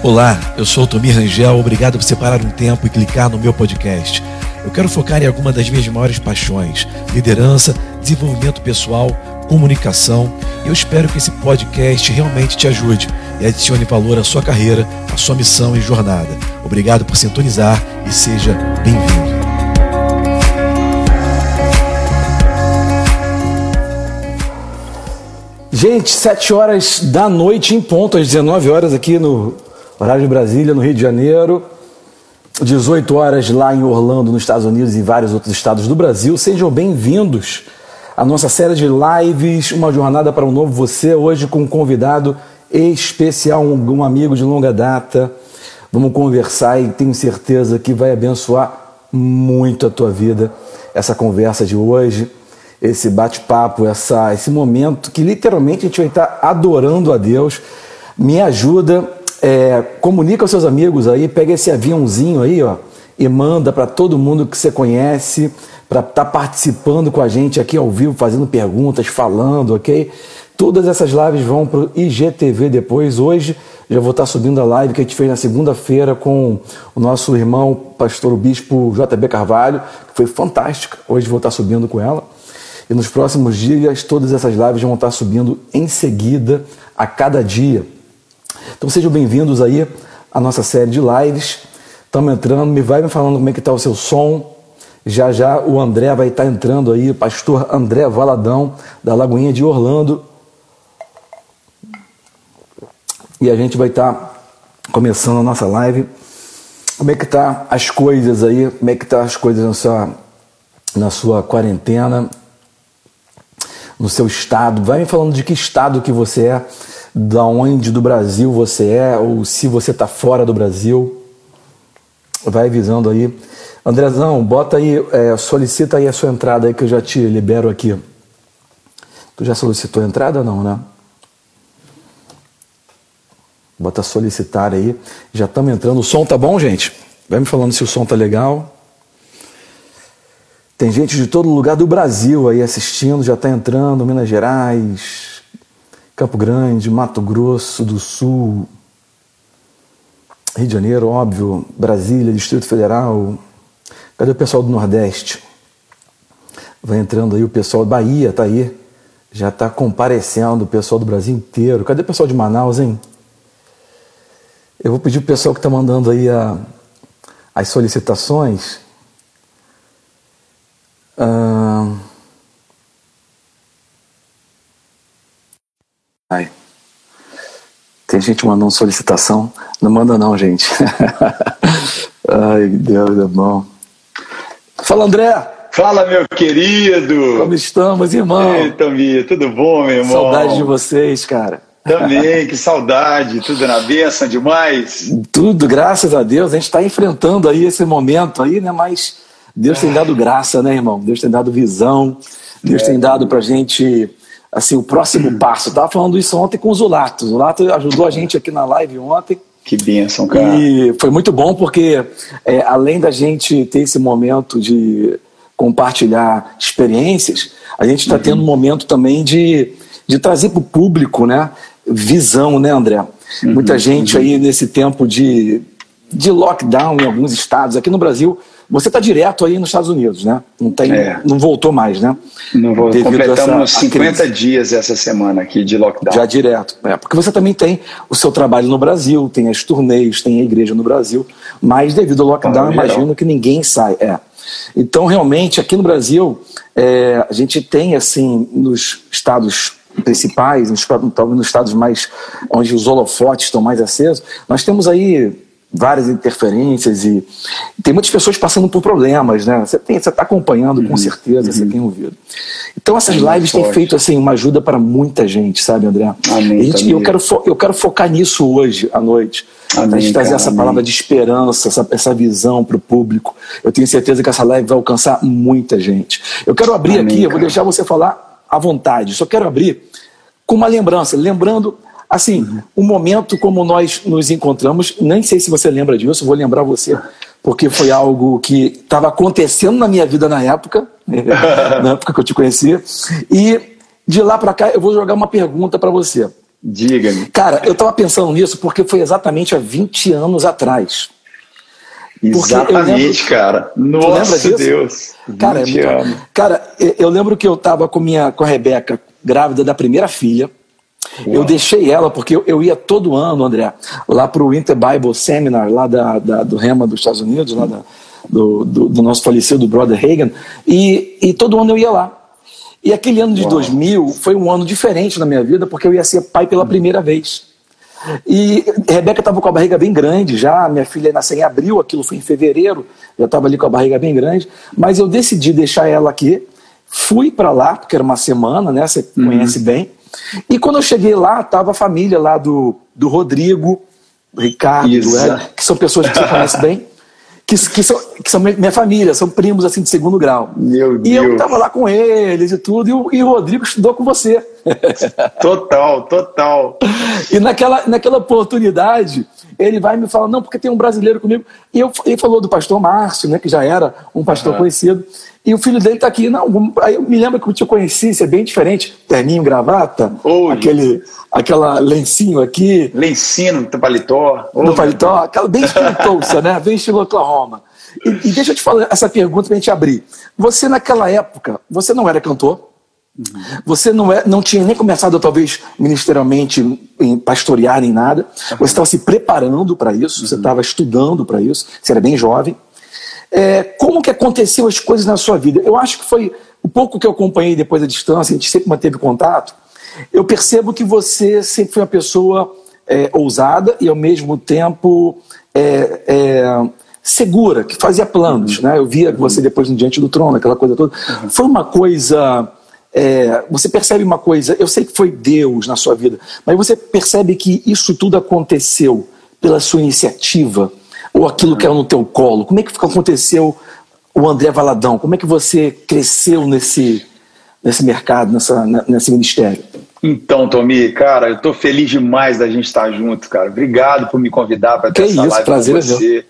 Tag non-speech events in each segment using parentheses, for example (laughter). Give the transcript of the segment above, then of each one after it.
Olá, eu sou o Tomir Rangel, obrigado por separar um tempo e clicar no meu podcast. Eu quero focar em alguma das minhas maiores paixões: liderança, desenvolvimento pessoal, comunicação. Eu espero que esse podcast realmente te ajude e adicione valor à sua carreira, à sua missão e jornada. Obrigado por sintonizar e seja bem-vindo. Gente, 7 horas da noite em ponto, às 19 horas aqui no horário de Brasília, no Rio de Janeiro. 18 horas lá em Orlando, nos Estados Unidos e vários outros estados do Brasil. Sejam bem-vindos à nossa série de lives, uma jornada para um novo você, hoje com um convidado especial, um, amigo de longa data. Vamos conversar e tenho certeza que vai abençoar muito a tua vida essa conversa de hoje, esse bate-papo, essa, esse momento que literalmente a gente vai estar adorando a Deus. Me ajuda é, comunica aos seus amigos aí, pega esse aviãozinho aí, ó, e manda para todo mundo que você conhece, para estar tá participando com a gente aqui ao vivo, fazendo perguntas, falando, ok? Todas essas lives vão para o IGTV depois. Hoje já vou estar tá subindo a live que a gente fez na segunda-feira com o nosso irmão, pastor o bispo JB Carvalho, que foi fantástica. Hoje vou estar tá subindo com ela. E nos próximos dias, todas essas lives vão estar tá subindo em seguida, a cada dia. Então sejam bem-vindos aí à nossa série de lives. Estamos entrando, me vai me falando como é que está o seu som. Já já o André vai estar tá entrando aí, pastor André Valadão, da Lagoinha de Orlando. E a gente vai estar tá começando a nossa live. Como é que tá as coisas aí? Como é que tá as coisas na sua, na sua quarentena? No seu estado? Vai me falando de que estado que você é da onde do Brasil você é, ou se você está fora do Brasil. Vai avisando aí. Andrezão, bota aí, é, solicita aí a sua entrada aí que eu já te libero aqui. Tu já solicitou a entrada não, né? Bota solicitar aí. Já estamos entrando. O som tá bom, gente? Vai me falando se o som tá legal. Tem gente de todo lugar do Brasil aí assistindo, já está entrando, Minas Gerais, Campo Grande, Mato Grosso do Sul, Rio de Janeiro, óbvio, Brasília, Distrito Federal. Cadê o pessoal do Nordeste? Vai entrando aí o pessoal da Bahia, tá aí. Já está comparecendo o pessoal do Brasil inteiro. Cadê o pessoal de Manaus, hein? Eu vou pedir o pessoal que está mandando aí a, as solicitações. Uh, Ai. Tem gente mandando solicitação. Não manda não, gente. (laughs) Ai, Deus é bom. Fala, André. Fala, meu querido. Como estamos, irmão? Ei, Tomi, tudo bom, meu irmão? Saudade de vocês, cara. Também, (laughs) que saudade. Tudo na bênção demais? Tudo, graças a Deus. A gente está enfrentando aí esse momento aí, né? Mas Deus tem dado graça, né, irmão? Deus tem dado visão. Deus é. tem dado pra gente assim, o próximo passo. Eu tava falando isso ontem com o Zulato. O Zulato ajudou a gente aqui na live ontem. Que bênção, cara. E foi muito bom porque, é, além da gente ter esse momento de compartilhar experiências, a gente está uhum. tendo um momento também de, de trazer para o público né, visão, né, André? Uhum, Muita gente uhum. aí nesse tempo de, de lockdown em alguns estados. Aqui no Brasil, você está direto aí nos Estados Unidos, né? Não, tem, é. não voltou mais, né? Não vou. Completamos essa, 50 dias essa semana aqui de lockdown. Já direto. É, porque você também tem o seu trabalho no Brasil, tem as turnês, tem a igreja no Brasil, mas devido ao lockdown, ah, imagino que ninguém sai. É. Então, realmente, aqui no Brasil, é, a gente tem, assim, nos estados principais, nos, talvez nos estados mais onde os holofotes estão mais acesos, nós temos aí várias interferências e, tem muitas pessoas passando por problemas, né? Você está acompanhando com uhum. certeza, uhum. você tem ouvido. Então essas é lives têm feito assim uma ajuda para muita gente, sabe, André? Amém, gente, eu quero eu quero focar nisso hoje à noite. Amém, a gente trazer essa amém. palavra de esperança, essa, essa visão para o público. Eu tenho certeza que essa live vai alcançar muita gente. Eu quero abrir aqui, eu vou deixar você falar à vontade. Só quero abrir com uma lembrança, lembrando Assim, um momento como nós nos encontramos, nem sei se você lembra disso, vou lembrar você, porque foi algo que estava acontecendo na minha vida na época, (laughs) na época que eu te conheci. E de lá para cá eu vou jogar uma pergunta para você. Diga-me. Cara, eu estava pensando nisso porque foi exatamente há 20 anos atrás. Exatamente, lembro, cara. Nossa Deus. Cara, é muito, cara, eu lembro que eu estava com, minha, com a Rebeca, grávida da primeira filha. Uau. Eu deixei ela, porque eu, eu, ia todo ano, André, lá para o Winter Bible Seminar, lá da, da, do Rema dos Estados Unidos, lá da, do, do, do, nosso falecido brother Reagan, e, e todo ano eu ia lá. E aquele ano de Uau. 2000 foi um ano diferente na minha vida, porque eu ia ser pai pela primeira vez. E Rebeca estava com a barriga bem grande já, minha filha nasceu em abril, aquilo foi em fevereiro, eu estava ali com a barriga bem grande, mas eu decidi deixar ela aqui, fui para lá, porque era uma semana, né, você uhum. conhece bem, e quando eu cheguei lá, estava a família lá do, do Rodrigo, do Ricardo, do que são pessoas que você (laughs) conhece bem, que, que, são, que são minha família, são primos assim de segundo grau. Meu e eu estava lá com eles e tudo, e o, e o Rodrigo estudou com você. (laughs) Total, total. E naquela, naquela oportunidade, ele vai me falar, não, porque tem um brasileiro comigo. E eu, ele falou do pastor Márcio, né, que já era um pastor uhum. conhecido. E o filho dele está aqui. Não, aí eu me lembro que eu te conheci, isso é bem diferente. Terninho, gravata, oh, aquele, aquela lencinho aqui. Lencinho no paletó. No paletó, aquela bem espirituosa, né? Bem estilo Oklahoma. E, e deixa eu te falar essa pergunta para a gente abrir. Você, naquela época, você não era cantor? Uhum. Você não, é, não tinha nem começado, talvez, ministerialmente, em pastorear nem nada. Você estava se preparando para isso, você estava estudando para isso, você era bem jovem. É, como que aconteceu as coisas na sua vida? Eu acho que foi o pouco que eu acompanhei depois da distância, a gente sempre manteve contato. Eu percebo que você sempre foi uma pessoa é, ousada e ao mesmo tempo é, é segura, que fazia planos. Uhum. Né? Eu via você depois no Diante do Trono, aquela coisa toda. Uhum. Foi uma coisa. É, você percebe uma coisa, eu sei que foi Deus na sua vida, mas você percebe que isso tudo aconteceu pela sua iniciativa, ou aquilo que era no teu colo? Como é que aconteceu o André Valadão? Como é que você cresceu nesse, nesse mercado, nessa, nesse ministério? Então, Tomi, cara, eu estou feliz demais da gente estar junto, cara. Obrigado por me convidar para ter que essa isso, live prazer com você.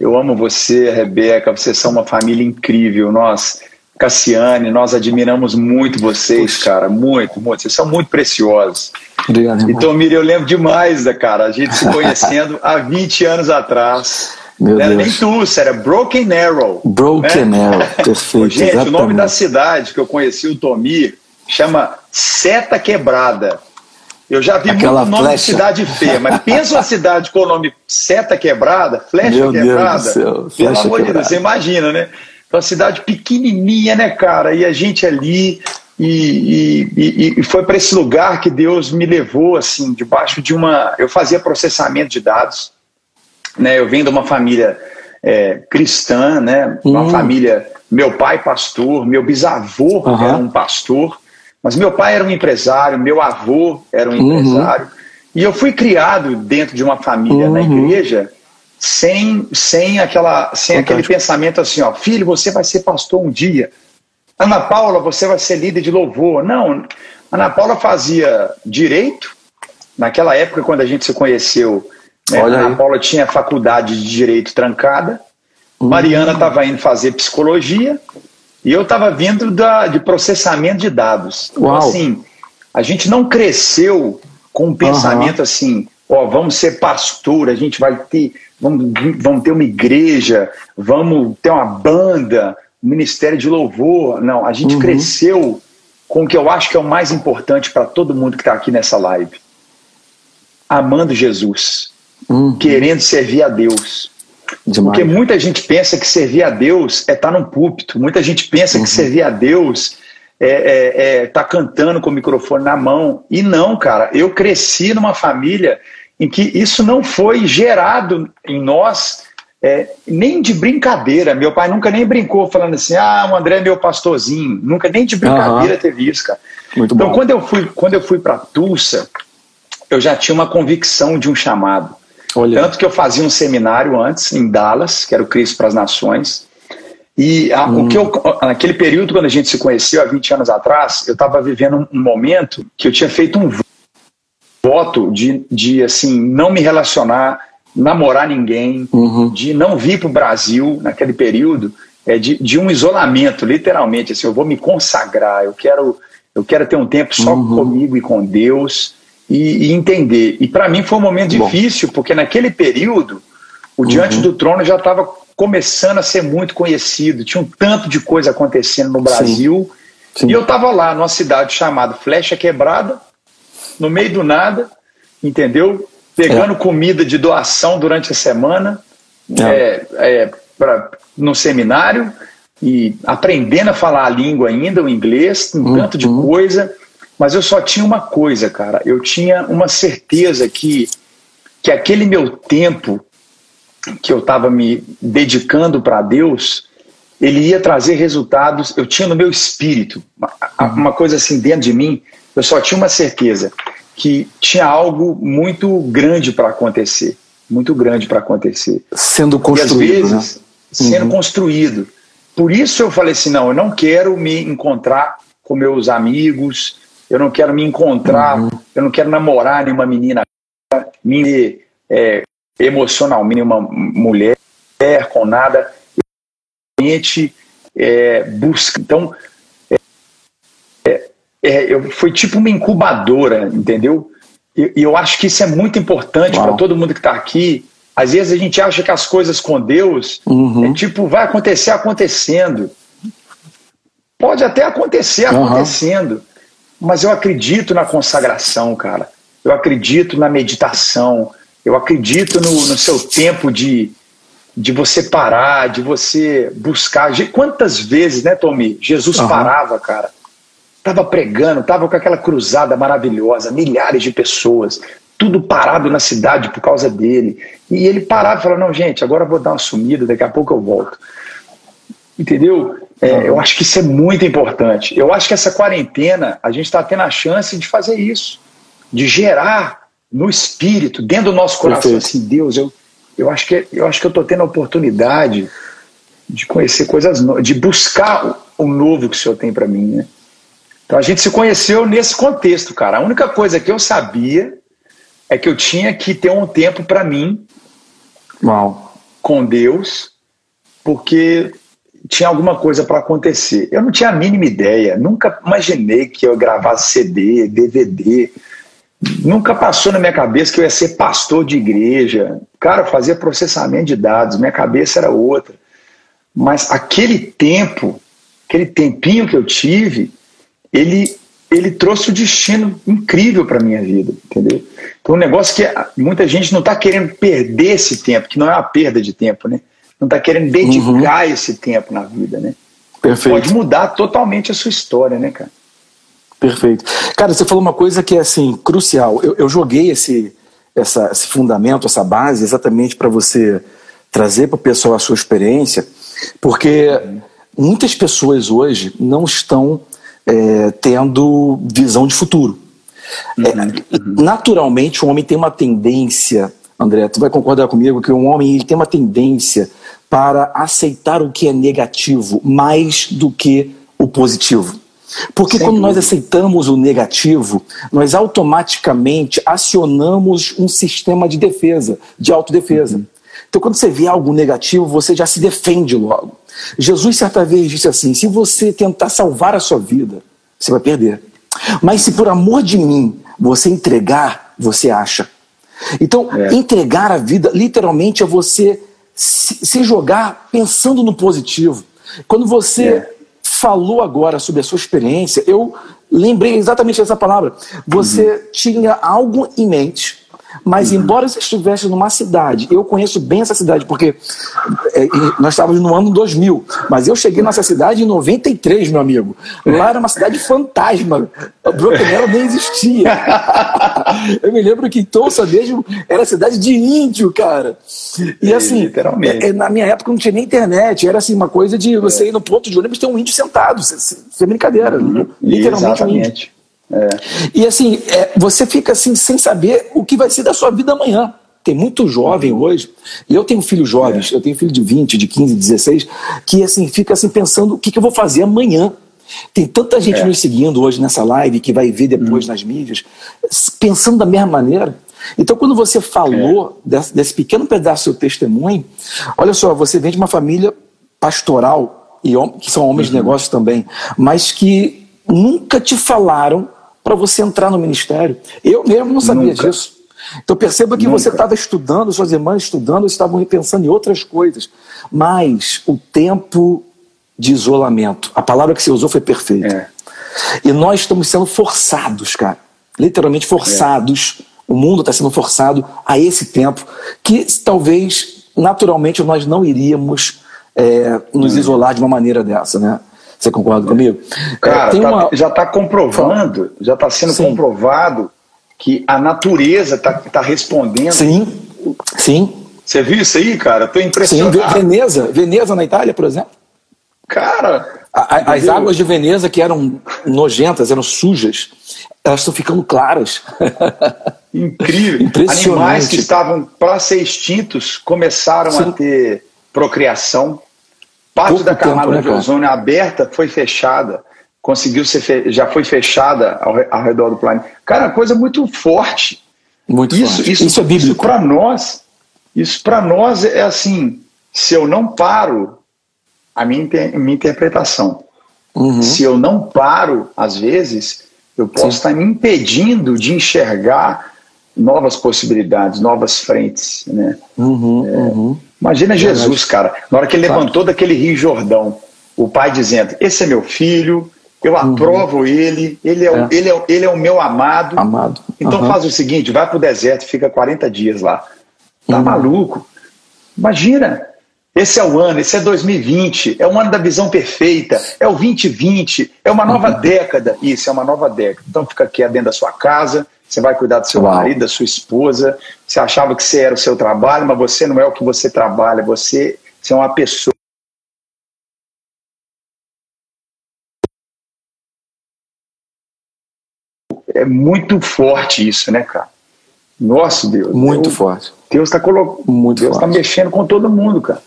Eu amo você, Rebeca, vocês são uma família incrível. Nós, Cassiane, nós admiramos muito vocês, Puxa. cara, muito, muito. Vocês são muito preciosos. Obrigado, irmão. Então, Miriam, eu lembro demais, da cara, a gente se conhecendo há 20 anos atrás. Meu não era Deus. nem Tulsa, era Broken Arrow. Broken né? Arrow, perfeito. Gente, exatamente. o nome da cidade que eu conheci o Tomi chama Seta Quebrada. Eu já vi Aquela muito nome flecha. de cidade feia, mas pensa uma cidade com o nome Seta Quebrada, Flecha Meu Quebrada. Pelo amor de Deus, você imagina, né? Uma cidade pequenininha, né, cara? E a gente ali e, e, e foi para esse lugar que Deus me levou, assim, debaixo de uma. Eu fazia processamento de dados, né? Eu venho de uma família é, cristã, né? Uma hum. família. Meu pai, pastor, meu bisavô uhum. era um pastor, mas meu pai era um empresário, meu avô era um uhum. empresário. E eu fui criado dentro de uma família uhum. na igreja sem, sem, aquela, sem aquele pensamento assim: ó, filho, você vai ser pastor um dia. Ana Paula, você vai ser líder de louvor. Não, Ana Paula fazia direito. Naquela época, quando a gente se conheceu, né, Ana aí. Paula tinha faculdade de direito trancada. Hum. Mariana estava indo fazer psicologia e eu estava vindo da, de processamento de dados. Então, Uau. Então, assim, a gente não cresceu com um pensamento uhum. assim, ó, vamos ser pastor, a gente vai ter, vamos, vamos ter uma igreja, vamos ter uma banda, ministério de louvor. Não, a gente uhum. cresceu com o que eu acho que é o mais importante para todo mundo que está aqui nessa live: amando Jesus, uhum. querendo servir a Deus. Demais. Porque muita gente pensa que servir a Deus é estar tá num púlpito, muita gente pensa uhum. que servir a Deus é estar é, é tá cantando com o microfone na mão. E não, cara, eu cresci numa família em que isso não foi gerado em nós é, nem de brincadeira. Meu pai nunca nem brincou falando assim, ah, o André é meu pastorzinho. Nunca nem de brincadeira uhum. teve isso, cara. Muito então, bom. quando eu fui, quando eu fui para Tulsa, eu já tinha uma convicção de um chamado. Olha. Tanto que eu fazia um seminário antes, em Dallas, que era o Cristo para as Nações. E a, hum. o que eu, naquele período, quando a gente se conheceu, há 20 anos atrás, eu estava vivendo um, um momento que eu tinha feito um voto de, de assim, não me relacionar namorar ninguém, uhum. de não vir para o Brasil naquele período, é de, de um isolamento, literalmente. Assim, eu vou me consagrar, eu quero, eu quero ter um tempo só uhum. comigo e com Deus. e, e entender. E para mim foi um momento Bom. difícil, porque naquele período o Diante uhum. do Trono já estava começando a ser muito conhecido, tinha um tanto de coisa acontecendo no Brasil. Sim. Sim. E eu estava lá numa cidade chamada Flecha Quebrada, no meio do nada, entendeu? Pegando é. comida de doação durante a semana, é. É, é pra, no seminário, e aprendendo a falar a língua ainda, o inglês, um uhum. tanto de coisa. Mas eu só tinha uma coisa, cara. Eu tinha uma certeza que, que aquele meu tempo que eu estava me dedicando para Deus, ele ia trazer resultados. Eu tinha no meu espírito uma coisa assim dentro de mim. Eu só tinha uma certeza que tinha algo muito grande para acontecer, muito grande para acontecer. Sendo construído, e às vezes, né? sendo uhum. construído. Por isso eu falei assim, não, eu não quero me encontrar com meus amigos, eu não quero me encontrar, uhum. eu não quero namorar nenhuma menina, me é, emocionalmente uma mulher com nada, realmente é, busca. Então, é, eu, foi tipo uma incubadora, entendeu? E eu, eu, acho que isso é muito importante para todo mundo que está aqui. Às vezes a gente acha que as coisas com Deus uhum. é tipo, vai acontecer acontecendo. Pode até acontecer uhum. acontecendo, mas eu acredito na consagração, cara. Eu acredito na meditação. Eu acredito no, no seu tempo de, de você parar, de você buscar. Quantas vezes, né, Tommy? Jesus uhum. parava, cara. Tava pregando, tava com aquela cruzada maravilhosa, milhares de pessoas, tudo parado na cidade por causa dele. E ele parava e falava: Não, gente, agora eu vou dar uma sumida, daqui a pouco eu volto. Entendeu? É. Eu acho que isso é muito importante. Eu acho que essa quarentena, a gente está tendo a chance de fazer isso, de gerar no espírito, dentro do nosso coração, Perfeito. assim, Deus, eu, eu acho que eu acho que eu estou tendo a oportunidade de conhecer coisas novas, de buscar o novo que o Senhor tem para mim, né? Então a gente se conheceu nesse contexto, cara. A única coisa que eu sabia é que eu tinha que ter um tempo para mim, Uau. com Deus, porque tinha alguma coisa para acontecer. Eu não tinha a mínima ideia, nunca imaginei que eu gravasse CD, DVD. Nunca passou na minha cabeça que eu ia ser pastor de igreja. Cara, fazia processamento de dados, minha cabeça era outra. Mas aquele tempo, aquele tempinho que eu tive, ele, ele trouxe um destino incrível para minha vida, entendeu? Então, um negócio que muita gente não está querendo perder esse tempo, que não é uma perda de tempo, né? Não está querendo dedicar uhum. esse tempo na vida, né? Perfeito. Pode mudar totalmente a sua história, né, cara? Perfeito. Cara, você falou uma coisa que é assim crucial. Eu, eu joguei esse, essa, esse fundamento, essa base, exatamente para você trazer para o pessoal a sua experiência, porque muitas pessoas hoje não estão é, tendo visão de futuro. Uhum, é, uhum. Naturalmente, o homem tem uma tendência, André, tu vai concordar comigo que o homem ele tem uma tendência para aceitar o que é negativo mais do que o positivo. Porque Sem quando dúvida. nós aceitamos o negativo, nós automaticamente acionamos um sistema de defesa, de autodefesa. Uhum. Então, quando você vê algo negativo, você já se defende logo. Jesus, certa vez, disse assim: se você tentar salvar a sua vida, você vai perder. Mas se por amor de mim você entregar, você acha. Então, é. entregar a vida, literalmente, é você se jogar pensando no positivo. Quando você é falou agora sobre a sua experiência, eu lembrei exatamente dessa palavra. Você uhum. tinha algo em mente mas, embora você estivesse numa cidade, eu conheço bem essa cidade, porque é, nós estávamos no ano 2000, mas eu cheguei nessa cidade em 93, meu amigo. Lá era uma cidade fantasma. Arrow nem existia. (laughs) eu me lembro que Tulsa mesmo era cidade de índio, cara. E assim, é, é, na minha época não tinha nem internet, era assim, uma coisa de você ir no ponto de ônibus ter um índio sentado, sem brincadeira. Uhum. Literalmente Exatamente. um índio. É. E assim, é, você fica assim sem saber o que vai ser da sua vida amanhã. Tem muito jovem hoje, e eu tenho filhos jovens, é. eu tenho filho de 20, de 15, 16, que assim fica assim pensando o que, que eu vou fazer amanhã. Tem tanta gente é. nos seguindo hoje nessa live que vai ver depois hum. nas mídias, pensando da mesma maneira. Então, quando você falou é. desse, desse, pequeno pedaço do seu testemunho, olha só, você vem de uma família pastoral, e que são homens uhum. de negócios também, mas que nunca te falaram para você entrar no ministério. Eu mesmo não sabia Nunca. disso. Então perceba que Nunca. você estava estudando, suas irmãs estudando, estavam pensando em outras coisas. Mas o tempo de isolamento, a palavra que você usou foi perfeita. É. E nós estamos sendo forçados, cara, literalmente forçados. É. O mundo está sendo forçado a esse tempo que talvez naturalmente nós não iríamos é, nos hum. isolar de uma maneira dessa, né? Você concorda comigo? Cara, é, tá, uma... já está comprovando, já está sendo Sim. comprovado que a natureza está tá respondendo. Sim, sim. Você viu isso aí, cara? Estou impressionado. Sim, Veneza, Veneza na Itália, por exemplo. Cara. A, as águas de Veneza que eram nojentas, eram sujas, elas estão ficando claras. (laughs) Incrível. Animais que estavam para ser extintos começaram Sim. a ter procriação. Parte Pouco da camada tempo, né, de ozônio aberta foi fechada conseguiu ser já foi fechada ao, ao, redor do planeta. Cara, coisa muito forte. Muito isso, forte. Isso, isso é bíblico. Isso para nós, isso para nós é assim, se eu não paro, a minha, minha interpretação. Uhum. Se eu não paro, às vezes, eu posso Sim. estar me impedindo de enxergar novas possibilidades, novas frentes. Né? Uhum, é, uhum. Imagina Jesus, cara, na hora que ele levantou daquele Rio Jordão, o pai dizendo: Esse é meu filho, eu uhum. aprovo ele, ele é, é. ele, é, ele é o meu amado. Amado. Então uhum. faz o seguinte: vai para o deserto, fica 40 dias lá. Tá uhum. maluco? Imagina. Esse é o ano, esse é 2020, é o ano da visão perfeita, é o 2020, é uma nova uhum. década. Isso, é uma nova década. Então fica aqui dentro da sua casa, você vai cuidar do seu Uau. marido, da sua esposa. Você achava que você era o seu trabalho, mas você não é o que você trabalha, você, você é uma pessoa. É muito forte isso, né, cara? Nossa, Deus. Muito Deus, forte. Deus está colocando. Muito Deus está mexendo com todo mundo, cara.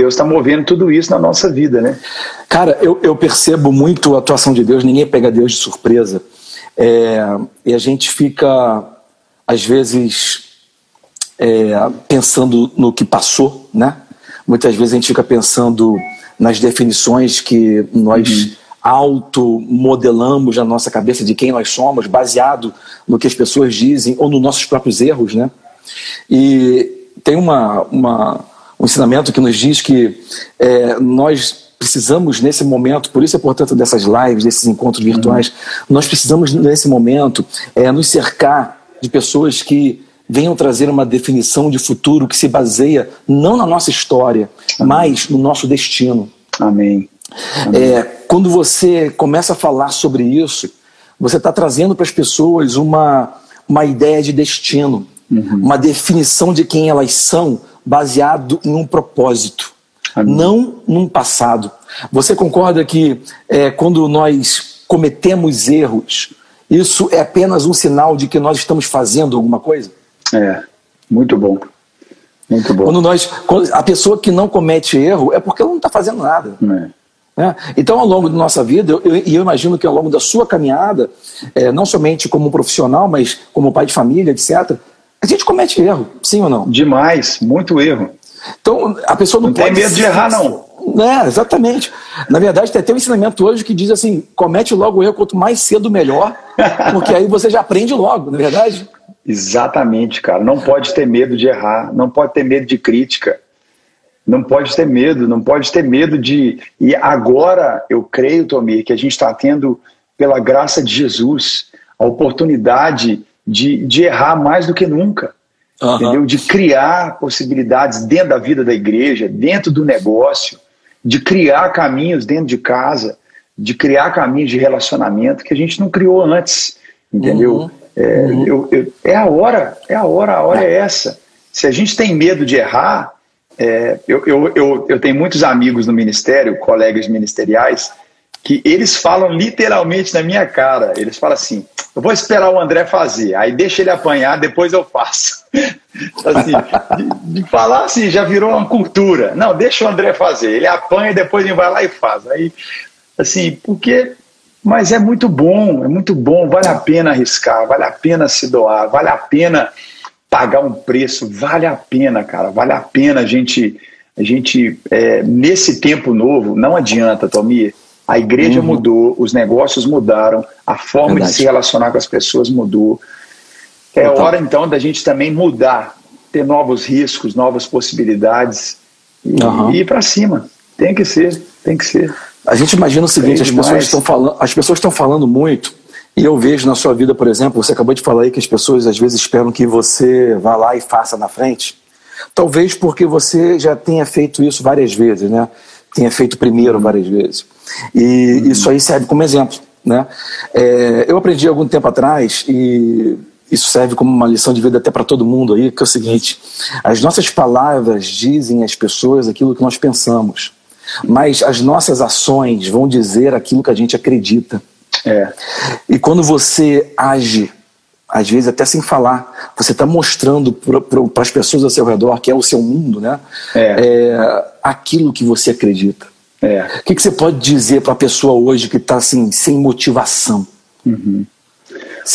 Deus está movendo tudo isso na nossa vida, né? Cara, eu, eu, percebo muito a atuação de Deus, ninguém pega Deus de surpresa. É, e a gente fica, às vezes, é, pensando no que passou, né? Muitas vezes a gente fica pensando nas definições que nós uhum. automodelamos na nossa cabeça de quem nós somos, baseado no que as pessoas dizem ou nos nossos próprios erros, né? E tem uma, uma um ensinamento que nos diz que é, nós precisamos nesse momento, por isso é portanto dessas lives, desses encontros virtuais, uhum. nós precisamos nesse momento é, nos cercar de pessoas que venham trazer uma definição de futuro que se baseia não na nossa história, Amém. mas no nosso destino. Amém. Amém. É, quando você começa a falar sobre isso, você está trazendo para as pessoas uma, uma ideia de destino, uhum. uma definição de quem elas são, baseado em um propósito, Amém. não num passado. Você concorda que é, quando nós cometemos erros, isso é apenas um sinal de que nós estamos fazendo alguma coisa? É, muito bom. Muito bom. Quando nós, quando a pessoa que não comete erro é porque ela não está fazendo nada. É. Né? Então, ao longo da nossa vida, e eu, eu, imagino que ao longo da sua caminhada, é, não somente como profissional, mas como pai de família, etc., a gente comete erro, sim ou não? Demais, muito erro. Então, a pessoa não, não pode. tem medo de errar, não. É, exatamente. Na verdade, tem até um ensinamento hoje que diz assim: comete logo o erro, quanto mais cedo, melhor, (laughs) porque aí você já aprende logo, não é verdade? Exatamente, cara. Não pode ter medo de errar, não pode ter medo de crítica, não pode ter medo, não pode ter medo de. E agora eu creio, Tomir, que a gente está tendo, pela graça de Jesus, a oportunidade de, de errar mais do que nunca. Uhum. Entendeu? De criar possibilidades dentro da vida da igreja, dentro do negócio, de criar caminhos dentro de casa, de criar caminhos de relacionamento que a gente não criou antes. Entendeu? Uhum. É, uhum. eu, eu, é a hora, é a hora, a hora é essa. Se a gente tem medo de errar, é, eu, eu, eu, eu tenho muitos amigos no ministério, colegas ministeriais, que eles falam literalmente na minha cara. Eles falam assim: eu vou esperar o André fazer, aí deixa ele apanhar, depois eu faço. (laughs) assim, de, de, falar assim, já virou uma cultura. Não, deixa o André fazer, ele apanha depois ele vai lá e faz. Aí, assim, porque mas é muito bom, é muito bom, vale a pena arriscar, vale a pena se doar, vale a pena pagar um preço, vale a pena, cara, vale a pena a gente A gente, é, nesse tempo novo, não adianta, Tomir. A igreja uhum. mudou, os negócios mudaram, a forma Verdade. de se relacionar com as pessoas mudou. É Total. hora então da gente também mudar, ter novos riscos, novas possibilidades e, uhum. e ir para cima. Tem que ser, tem que ser. A gente imagina o seguinte: as pessoas, estão falando, as pessoas estão falando muito, e eu vejo na sua vida, por exemplo, você acabou de falar aí que as pessoas às vezes esperam que você vá lá e faça na frente. Talvez porque você já tenha feito isso várias vezes, né? Tenha feito primeiro várias vezes. E uhum. isso aí serve como exemplo, né? É, eu aprendi algum tempo atrás e isso serve como uma lição de vida até para todo mundo aí, que é o seguinte: as nossas palavras dizem às pessoas aquilo que nós pensamos, mas as nossas ações vão dizer aquilo que a gente acredita. É. E quando você age às vezes até sem falar, você está mostrando para as pessoas ao seu redor, que é o seu mundo, né? É. É, aquilo que você acredita. É. O que, que você pode dizer para a pessoa hoje que está assim, sem motivação? Uhum.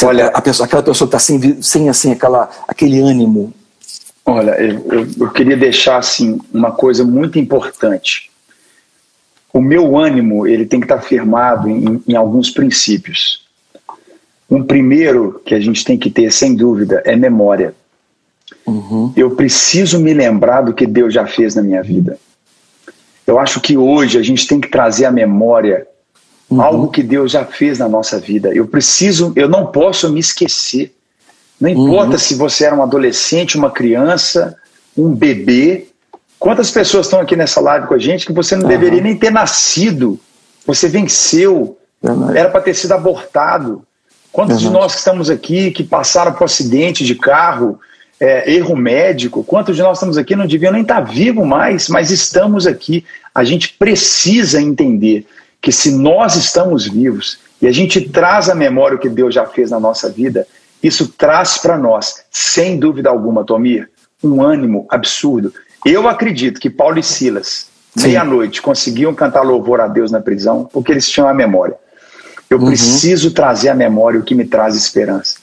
Olha, a pessoa, aquela pessoa está sem, sem assim, aquela, aquele ânimo. Olha, eu, eu queria deixar assim, uma coisa muito importante. O meu ânimo ele tem que estar tá firmado em, em alguns princípios. Um primeiro que a gente tem que ter, sem dúvida, é memória. Uhum. Eu preciso me lembrar do que Deus já fez na minha vida. Eu acho que hoje a gente tem que trazer à memória uhum. algo que Deus já fez na nossa vida. Eu preciso, eu não posso me esquecer. Não importa uhum. se você era um adolescente, uma criança, um bebê. Quantas pessoas estão aqui nessa live com a gente que você não deveria nem ter nascido? Você venceu. Era para ter sido abortado. Quantos de nós que estamos aqui que passaram por acidente de carro, é, erro médico, quantos de nós estamos aqui não deviam nem estar vivo mais, mas estamos aqui. A gente precisa entender que se nós estamos vivos e a gente traz à memória o que Deus já fez na nossa vida, isso traz para nós, sem dúvida alguma, Tomir, um ânimo absurdo. Eu acredito que Paulo e Silas, meia-noite, conseguiam cantar louvor a Deus na prisão porque eles tinham a memória. Eu uhum. preciso trazer à memória o que me traz esperança.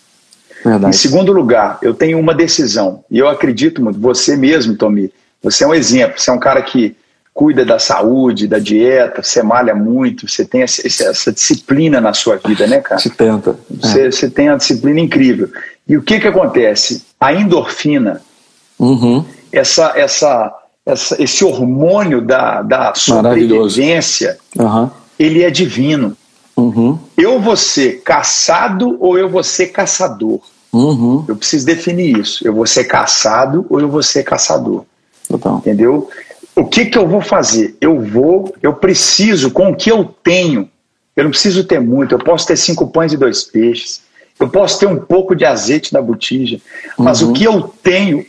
Verdade. Em segundo lugar, eu tenho uma decisão, e eu acredito muito, você mesmo, Tomi, você é um exemplo, você é um cara que cuida da saúde, da dieta, você malha muito, você tem essa, essa disciplina na sua vida, né, cara? Se tenta. Você, é. você tem uma disciplina incrível. E o que que acontece? A endorfina, uhum. essa, essa, essa, esse hormônio da, da sobrevivência, uhum. ele é divino. Uhum. Eu vou ser caçado ou eu vou ser caçador? Uhum. Eu preciso definir isso. Eu vou ser caçado ou eu vou ser caçador? Total. Entendeu? O que, que eu vou fazer? Eu vou, eu preciso, com o que eu tenho, eu não preciso ter muito, eu posso ter cinco pães e dois peixes, eu posso ter um pouco de azeite na botija, mas uhum. o que eu tenho,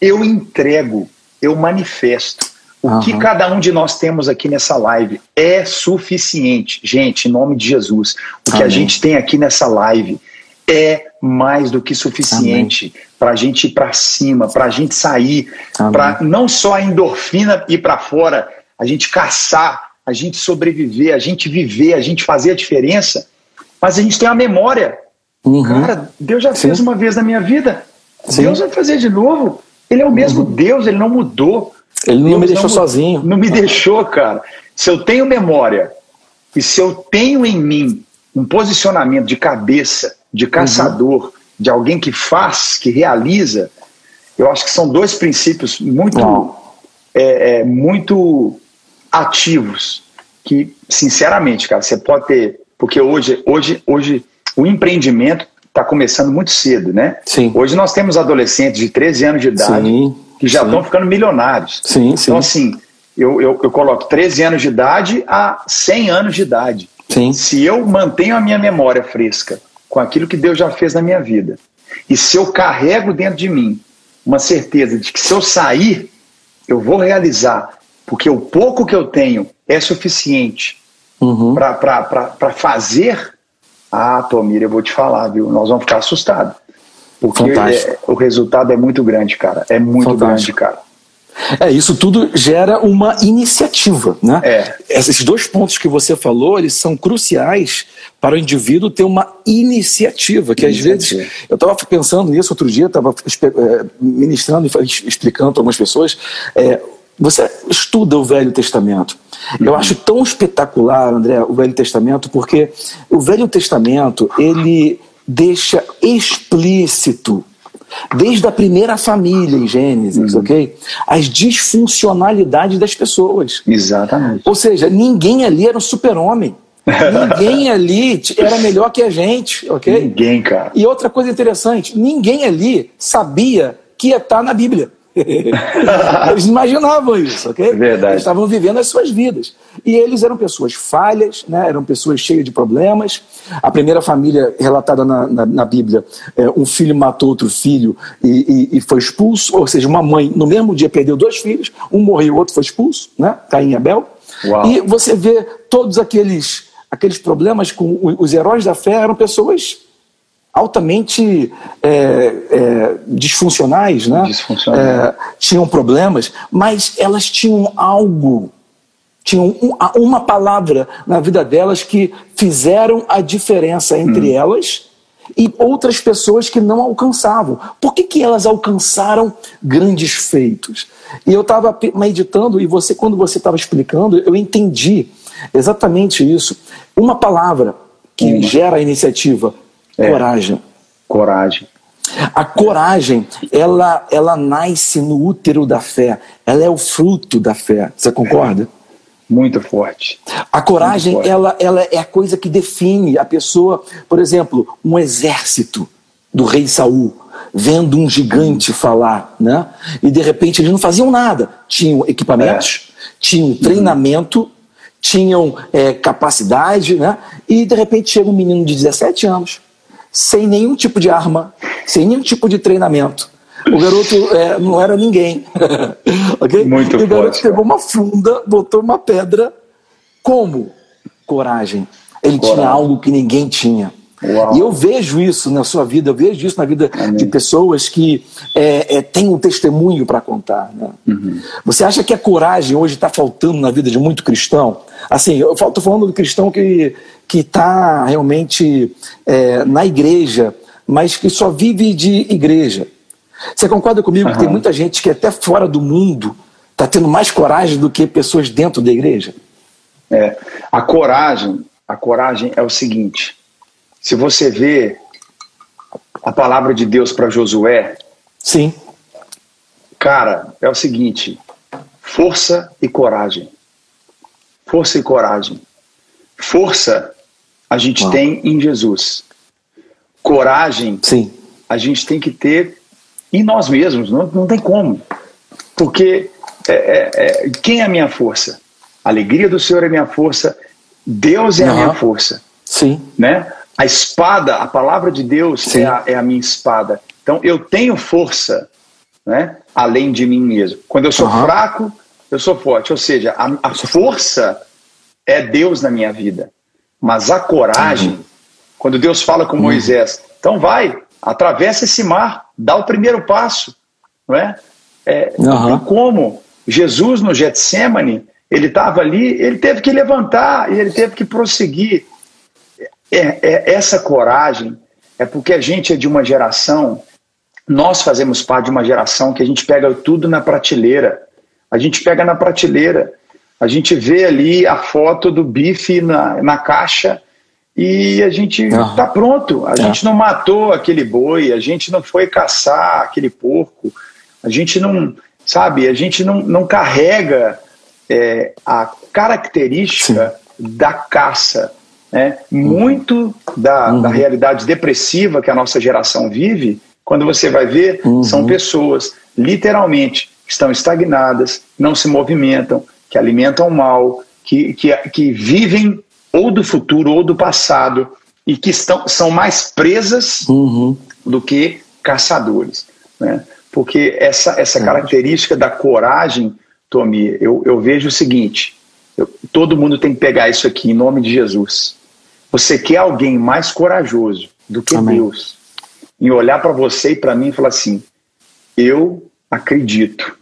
eu entrego, eu manifesto. O uhum. que cada um de nós temos aqui nessa live é suficiente. Gente, em nome de Jesus, o Amém. que a gente tem aqui nessa live é mais do que suficiente para a gente ir para cima, para a gente sair, para não só a endorfina ir para fora, a gente caçar, a gente sobreviver, a gente viver, a gente fazer a diferença, mas a gente tem a memória. Uhum. Cara, Deus já Sim. fez uma vez na minha vida, Sim. Deus vai fazer de novo. Ele é o mesmo uhum. Deus, ele não mudou. Ele não Deus me deixou não, sozinho. Não me deixou, cara. Se eu tenho memória e se eu tenho em mim um posicionamento de cabeça, de uhum. caçador, uhum. de alguém que faz, que realiza, eu acho que são dois princípios muito, é, é, muito ativos que, sinceramente, cara, você pode ter, porque hoje, hoje, hoje o empreendimento está começando muito cedo, né? Sim. Hoje nós temos adolescentes de 13 anos de idade. Sim que já estão ficando milionários. Sim, sim. Então, assim, eu, eu, eu, coloco 13 anos de idade a 100 anos de idade. Sim. Se eu mantenho a minha memória fresca com aquilo que Deus já fez na minha vida, e se eu carrego dentro de mim uma certeza de que se eu sair, eu vou realizar, porque o pouco que eu tenho é suficiente uhum. para fazer. Ah, Tomira, eu vou te falar, viu? Nós vamos ficar assustados. Porque é, o resultado é muito grande, cara. É muito Fantástico. grande, cara. É, isso tudo gera uma iniciativa, né? É. Esses dois pontos que você falou, eles são cruciais para o indivíduo ter uma iniciativa, que iniciativa. às vezes, eu estava pensando nisso outro dia, estava é, ministrando e explicando para algumas pessoas, é, você estuda o Velho Testamento. Eu acho tão espetacular, André, o Velho Testamento, porque o Velho Testamento ele deixa explícito desde a primeira família em Gênesis, uhum. ok? As disfuncionalidades das pessoas. Exatamente. Ou seja, ninguém ali era um super-homem. (laughs) ninguém ali era melhor que a gente, ok? Ninguém, cara. E outra coisa interessante, ninguém ali sabia que ia estar na Bíblia. (laughs) eles imaginavam isso, ok? Verdade. Eles estavam vivendo as suas vidas. E eles eram pessoas falhas, né? eram pessoas cheias de problemas. A primeira família relatada na, na, na Bíblia, é, um filho matou outro filho e, e, e, foi expulso, ou seja, uma mãe no mesmo dia perdeu dois filhos, um morreu, o outro foi expulso, né? Caim e Abel. Uau. E você vê todos aqueles, aqueles problemas com os heróis da fé eram pessoas altamente é, é, disfuncionais, né? É, tinham problemas, mas elas tinham algo, tinham um, uma palavra na vida delas que fizeram a diferença entre hum. elas e outras pessoas que não alcançavam. Por que, que elas alcançaram grandes feitos? E eu estava meditando e você, quando você estava explicando, eu entendi exatamente isso. Uma palavra que uma. gera a iniciativa é. Coragem. Coragem. A coragem, ela, ela nasce no útero da fé. Ela é o fruto da fé. Você concorda? Muito forte. A coragem, forte. Ela, ela é a coisa que define a pessoa. Por exemplo, um exército do rei Saul vendo um gigante falar, né? E de repente eles não faziam nada. Tinham equipamentos, é. tinham treinamento, uhum. tinham é, capacidade, né? E de repente chega um menino de 17 anos sem nenhum tipo de arma, sem nenhum tipo de treinamento. O garoto é, não era ninguém. (laughs) okay? Muito e o garoto forte, pegou uma funda, botou uma pedra. Como? Coragem. Ele Coragem. tinha algo que ninguém tinha. Uau. E eu vejo isso na sua vida, eu vejo isso na vida Amém. de pessoas que é, é, têm um testemunho para contar. Né? Uhum. Você acha que a coragem hoje está faltando na vida de muito cristão? Assim, eu estou falando do cristão que está realmente é, na igreja, mas que só vive de igreja. Você concorda comigo uhum. que tem muita gente que até fora do mundo está tendo mais coragem do que pessoas dentro da igreja? É, a coragem, a coragem é o seguinte se você vê a palavra de Deus para Josué, sim. Cara, é o seguinte: força e coragem. Força e coragem. Força a gente Uau. tem em Jesus. Coragem, sim. a gente tem que ter em nós mesmos, não, não tem como. Porque é, é, é, quem é a minha força? A alegria do Senhor é minha força, Deus é uhum. a minha força. Sim. Né? A espada, a palavra de Deus é a, é a, minha espada. Então eu tenho força, né? Além de mim mesmo. Quando eu sou uhum. fraco, eu sou forte. Ou seja, a, a, força é Deus na minha vida. Mas a coragem, uhum. quando Deus fala com uhum. Moisés, então vai, atravessa esse mar, dá o primeiro passo, não é? é tem como. Jesus no Getsemane, ele estava ali, ele teve que levantar e ele teve que prosseguir. É, é, essa coragem é porque a gente é de uma geração, nós fazemos parte de uma geração que a gente pega tudo na prateleira. A gente pega na prateleira, a gente vê ali a foto do bife na, na caixa e a gente está pronto. A é. gente não matou aquele boi, a gente não foi caçar aquele porco, a gente não, sabe, a gente não, não carrega é, a característica Sim. da caça. Né? Muito da, uhum. da realidade depressiva que a nossa geração vive, quando você vai ver, uhum. são pessoas, literalmente, que estão estagnadas, não se movimentam, que alimentam mal, que, que, que vivem ou do futuro ou do passado e que estão, são mais presas uhum. do que caçadores. Né? Porque essa, essa característica da coragem, Tomi, eu, eu vejo o seguinte: eu, todo mundo tem que pegar isso aqui em nome de Jesus. Você quer alguém mais corajoso do que Amém. Deus em olhar para você e para mim e falar assim: eu acredito,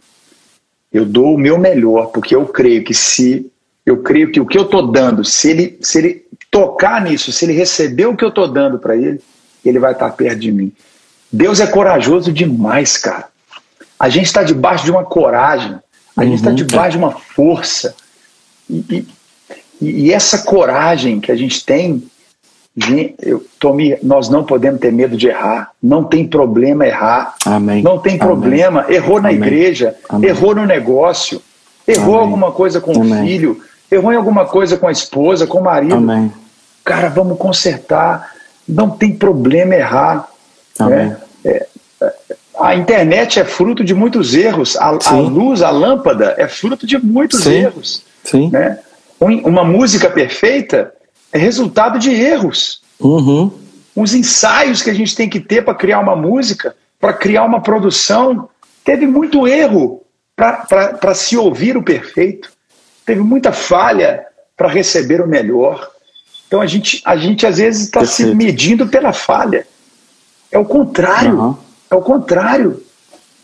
eu dou o meu melhor, porque eu creio que se eu creio que o que eu estou dando, se ele, se ele tocar nisso, se ele receber o que eu estou dando para ele, ele vai estar tá perto de mim. Deus é corajoso demais, cara. A gente está debaixo de uma coragem. A gente está uhum. debaixo de uma força. E, e, e, essa coragem que a gente tem, eu, Tomi, nós não podemos ter medo de errar. Não tem problema errar. Amém. Não tem problema. Amém. Errou na Amém. igreja, errou no negócio, errou alguma coisa com o filho, errou em alguma coisa com a esposa, com o marido. Cara, vamos consertar. Não tem problema errar. Né? É, a internet é fruto de muitos erros. A, a, luz, a lâmpada, é fruto de muitos Sim. erros. Sim. Né? Uma música perfeita é resultado de erros. Uhum. Os ensaios que a gente tem que ter para criar uma música, para criar uma produção, teve muito erro para se ouvir o perfeito. Teve muita falha para receber o melhor. Então a gente, a gente às vezes está se medindo pela falha. É o contrário. Uhum. É o contrário.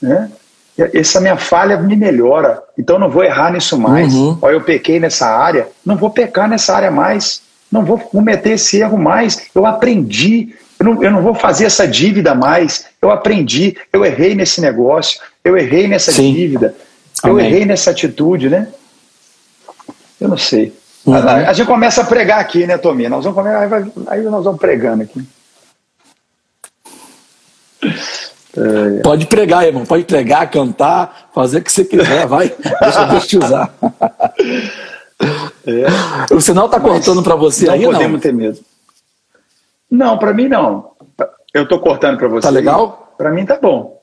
Né? Essa minha falha me melhora. Então não vou errar nisso mais. Uhum. Ou eu pequei nessa área, não vou pecar nessa área mais. Não vou cometer esse erro mais. Eu aprendi. Eu não, eu não vou fazer essa dívida mais. Eu aprendi. Eu errei nesse negócio. Eu errei nessa Sim. dívida. Eu Amém. errei nessa atitude, né? Eu não sei. Uhum. A, a, gente começa a pregar aqui, né, Tomi? Nós vamos aí, aí nós vamos pregando aqui. É. Pode pregar, irmão. Pode pregar, cantar, fazer o que você quiser. Vai, deixa Deus te usar. (laughs) É. O sinal está cortando para você não aí, não? podemos ter medo. Não, para mim não. Eu estou cortando para você. Tá legal? Para mim tá bom.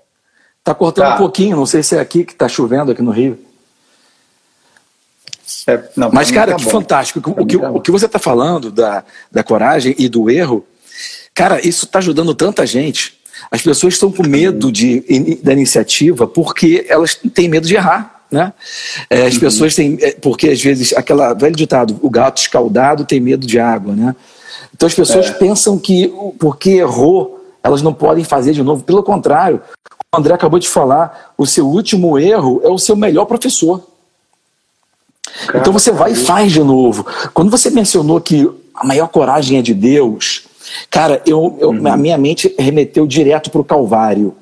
Tá cortando tá. um pouquinho. Não sei se é aqui que está chovendo aqui no Rio. É, não, Mas, cara, tá que bom. fantástico. O que, tá o que você está falando da, da coragem e do erro, cara, isso está ajudando tanta gente. As pessoas estão com medo de, da iniciativa porque elas têm medo de errar. Né? É, as uhum. pessoas têm. É, porque às vezes, aquela velho ditado, o gato escaldado tem medo de água. Né? Então as pessoas é. pensam que porque errou, elas não podem fazer de novo. Pelo contrário, o André acabou de falar, o seu último erro é o seu melhor professor. Cara, então você vai e faz de novo. Quando você mencionou que a maior coragem é de Deus, cara, eu, eu uhum. a minha mente remeteu direto para o Calvário.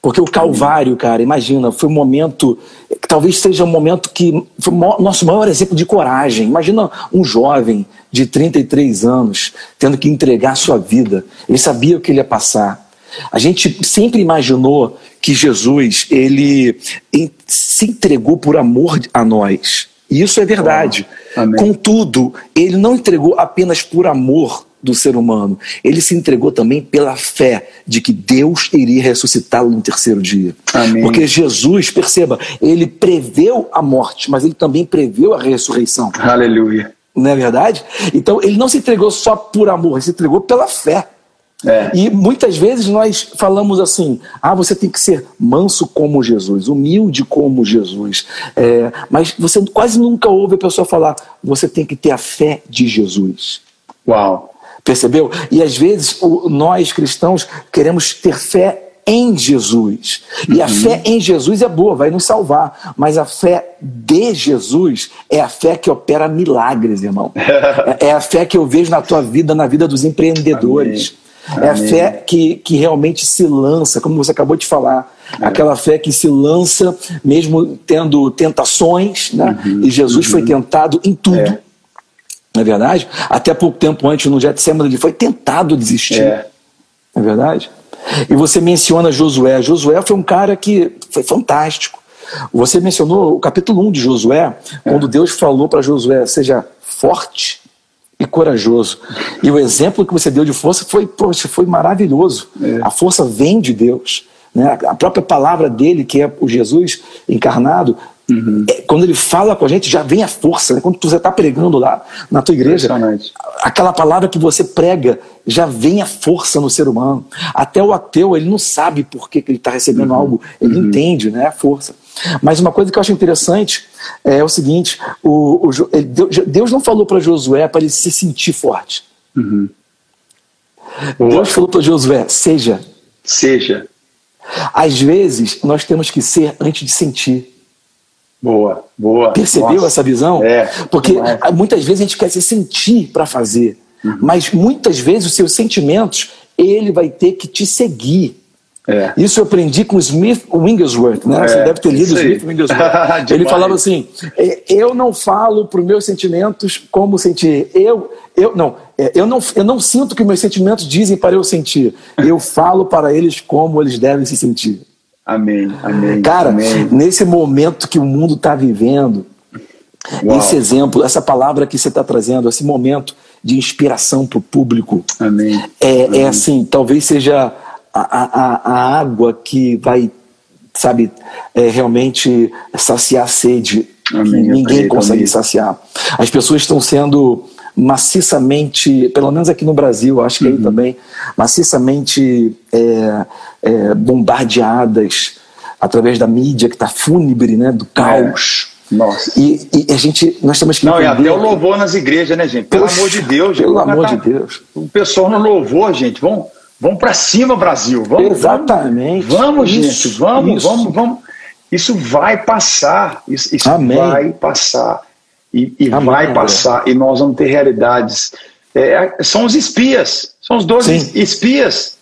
Porque o Calvário, cara, imagina, foi um momento, que talvez seja um momento que foi o nosso maior exemplo de coragem. Imagina um jovem de 33 anos tendo que entregar sua vida. Ele sabia o que ele ia passar. A gente sempre imaginou que Jesus, ele se entregou por amor a nós. E isso é verdade. Contudo, ele não entregou apenas por amor do ser humano, ele se entregou também pela fé de que Deus iria ressuscitá-lo no terceiro dia. Amém. Porque Jesus, perceba, ele preveu a morte, mas ele também preveu a ressurreição. Aleluia. Não é verdade? Então, ele não se entregou só por amor, ele se entregou pela fé. É. E muitas vezes nós falamos assim: ah, você tem que ser manso como Jesus, humilde como Jesus. É, mas você quase nunca ouve a pessoa falar: você tem que ter a fé de Jesus. Uau! Percebeu? E às vezes o, nós cristãos queremos ter fé em Jesus. E uhum. a fé em Jesus é boa, vai nos salvar. Mas a fé de Jesus é a fé que opera milagres, irmão. (laughs) é, é a fé que eu vejo na tua vida, na vida dos empreendedores. Amém. É a fé que, que realmente se lança, como você acabou de falar. É. Aquela fé que se lança mesmo tendo tentações, né? Uhum, e Jesus uhum. foi tentado em tudo. É. É verdade? Até pouco tempo antes, no Getsemane, ele foi tentado desistir. É. Não é verdade? E você menciona Josué. Josué foi um cara que foi fantástico. Você mencionou o capítulo 1 de Josué, é. quando Deus falou para Josué: seja forte e corajoso. E o exemplo que você deu de força foi, poxa, foi maravilhoso. É. A força vem de Deus. Né? A própria palavra dele, que é o Jesus encarnado, uhum. é, quando ele fala com a gente, já vem a força. Né? Quando você está pregando lá na tua igreja, aquela palavra que você prega, já vem a força no ser humano. Até o ateu, ele não sabe por que, que ele está recebendo uhum. algo, ele uhum. entende né, a força. Mas uma coisa que eu acho interessante é o seguinte: o, o Deus não falou para Josué para ele se sentir forte. Uhum. Deus falou para Josué: seja. Seja. Às vezes nós temos que ser antes de sentir. Boa, boa. Percebeu Nossa. essa visão? É. Porque muitas vezes a gente quer se sentir para fazer, uhum. mas muitas vezes os seus sentimentos ele vai ter que te seguir É. Isso eu aprendi com Smith Wigglesworth, né? É, Você deve ter lido Smith Wigglesworth. (laughs) Ele falava assim: é, eu não falo para os meus sentimentos como sentir. Eu, eu não, é, eu não, eu não sinto que meus sentimentos dizem para eu sentir. Eu falo para eles como eles devem se sentir. Amém, amém. Cara, amém. nesse momento que o mundo está vivendo, Uau. esse exemplo, essa palavra que você está trazendo, esse momento de inspiração para o público, amém. É, amém. é assim, talvez seja a, a, a água que vai, sabe, é, realmente saciar a sede Amém. que ninguém consegue saciar. As pessoas estão sendo maciçamente, pelo menos aqui no Brasil, acho que uhum. aí também, maciçamente é, é, bombardeadas através da mídia que está fúnebre, né, do caos. É. Nossa. E, e, a gente, nós temos que Não, entender... e até o louvor nas igrejas, né, gente? Pelo Poxa, amor de Deus, gente. Pelo amor de Deus. O pessoal no louvor, gente, vão, vão para cima, Brasil. Vamos, Exatamente. Vamos, isso, gente, vamos, isso. vamos, vamos. Isso vai passar. Isso, isso vai passar e, e Amém, vai passar, e nós vamos ter realidades. É, são os espias, são os 12 Sim. espias.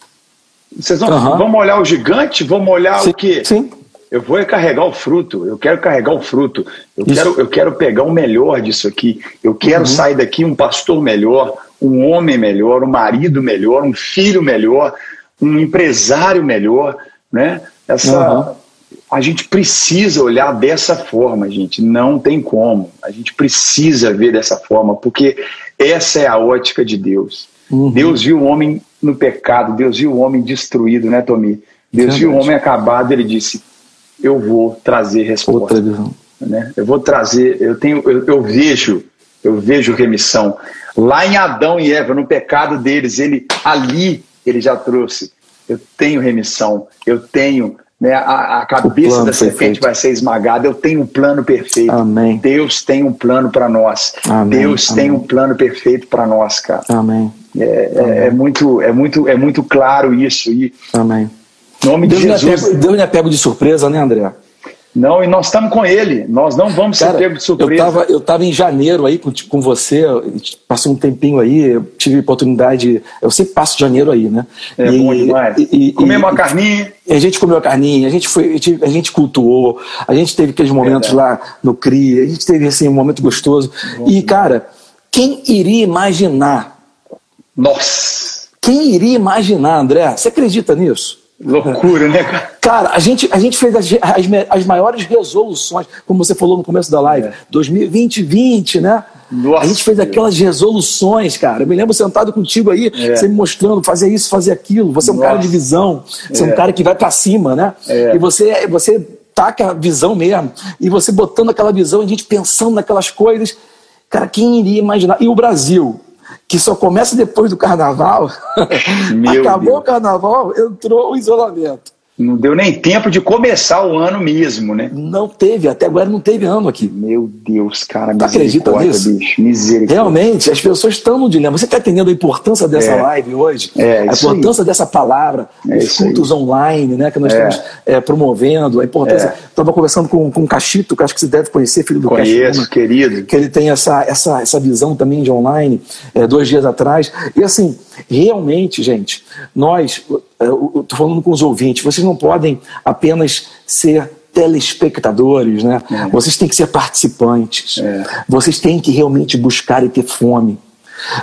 Vocês vão, uhum. vamos olhar o gigante, vamos olhar Sim. o quê? Sim. Eu vou carregar o fruto, eu quero carregar o fruto, eu, quero, eu quero pegar o melhor disso aqui, eu quero uhum. sair daqui um pastor melhor, um homem melhor, um marido melhor, um filho melhor, um empresário melhor, né? Essa, uhum a gente precisa olhar dessa forma, gente. Não tem como. A gente precisa ver dessa forma, porque essa é a ótica de Deus. Uhum. Deus viu o homem no pecado, Deus viu o homem destruído, né, Tomi? Deus é viu o homem acabado, ele disse: Eu vou trazer resposta. Né? Eu vou trazer, eu tenho, eu, eu vejo, eu vejo remissão. Lá em Adão e Eva, no pecado deles, ele ali ele já trouxe. Eu tenho remissão, eu tenho né, a, a cabeça da serpente perfeito. vai ser esmagada. Eu tenho um plano perfeito. Amém. Deus tem um plano para nós. Amém. Deus Amém. tem um plano perfeito para nós, cara. Amém. É, é, é, muito, é muito, é muito claro isso. E Amém. Nome Deus de Jesus. Deus não é pego de surpresa, né, André? Não, e nós estamos com ele. Nós não vamos Cara, ser pegos de surpresa. Eu estava em janeiro aí com, com você, passei um tempinho aí, eu tive oportunidade. Eu sempre passo janeiro aí, né? É e, bom demais. E, Comemos uma carninha. A gente comeu a carninha, a gente, foi, a gente cultuou, a gente teve aqueles momentos lá no CRI, a gente teve assim, um momento gostoso. Bom, e, cara, quem iria imaginar? Nossa! Quem iria imaginar, André? Você acredita nisso? Loucura, né, cara? Cara, a gente, a gente fez as, as, as maiores resoluções, como você falou no começo da live, é. 2020, 20, né? Nossa. A gente fez aquelas resoluções, cara. Eu me lembro sentado contigo aí, é. você me mostrando, fazer isso, fazer aquilo. Você é um Nossa. cara de visão, você é, um é. cara que vai para cima, né? É. E você, você taca a visão mesmo. E você botando aquela visão, a gente pensando naquelas coisas. Cara, quem iria imaginar? E o Brasil, que só começa depois do carnaval, (laughs) acabou Deus. o carnaval, entrou o isolamento. Não deu nem tempo de começar o ano mesmo, né? Não teve, até agora não teve ano aqui. Meu Deus, cara, tu acredita nisso? bicho, misericórdia. Realmente, as pessoas estão no dilema. Você está entendendo a importância dessa é. live hoje? É, a importância aí. dessa palavra, é os cultos aí. online, né, que nós é. estamos é, promovendo, a importância. Estava é. conversando com, com o Cachito, que acho que você deve conhecer, filho do Conheço, Cachito. querido. Que ele tem essa, essa, essa visão também de online, dois dias atrás. E assim, realmente, gente, nós estou falando com os ouvintes, vocês não podem apenas ser telespectadores, né? É. Vocês têm que ser participantes. É. Vocês têm que realmente buscar e ter fome.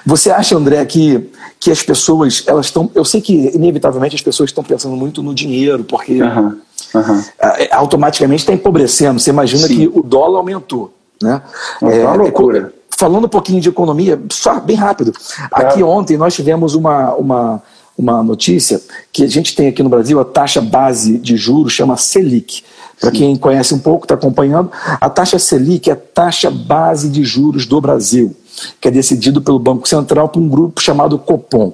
Você acha, André, que, que as pessoas, elas estão. Eu sei que, inevitavelmente, as pessoas estão pensando muito no dinheiro, porque uhum. Uhum. automaticamente está empobrecendo. Você imagina Sim. que o dólar aumentou. Né? É, é uma loucura. Falando um pouquinho de economia, só bem rápido. Aqui ontem nós tivemos uma, uma uma notícia que a gente tem aqui no Brasil a taxa base de juros chama Selic. Para quem conhece um pouco, está acompanhando, a taxa Selic é a taxa base de juros do Brasil, que é decidido pelo Banco Central por um grupo chamado Copom.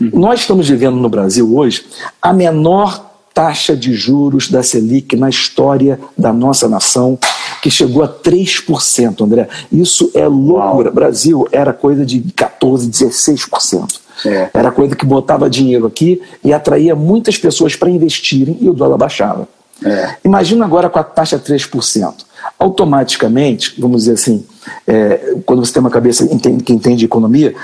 Uhum. Nós estamos vivendo no Brasil hoje a menor taxa de juros da Selic na história da nossa nação, que chegou a 3%, André. Isso é loucura. Uau. Brasil era coisa de 14%, 16%. É. Era coisa que botava dinheiro aqui e atraía muitas pessoas para investirem e o dólar baixava. É. Imagina agora com a taxa 3%. Automaticamente, vamos dizer assim, é, quando você tem uma cabeça que entende economia,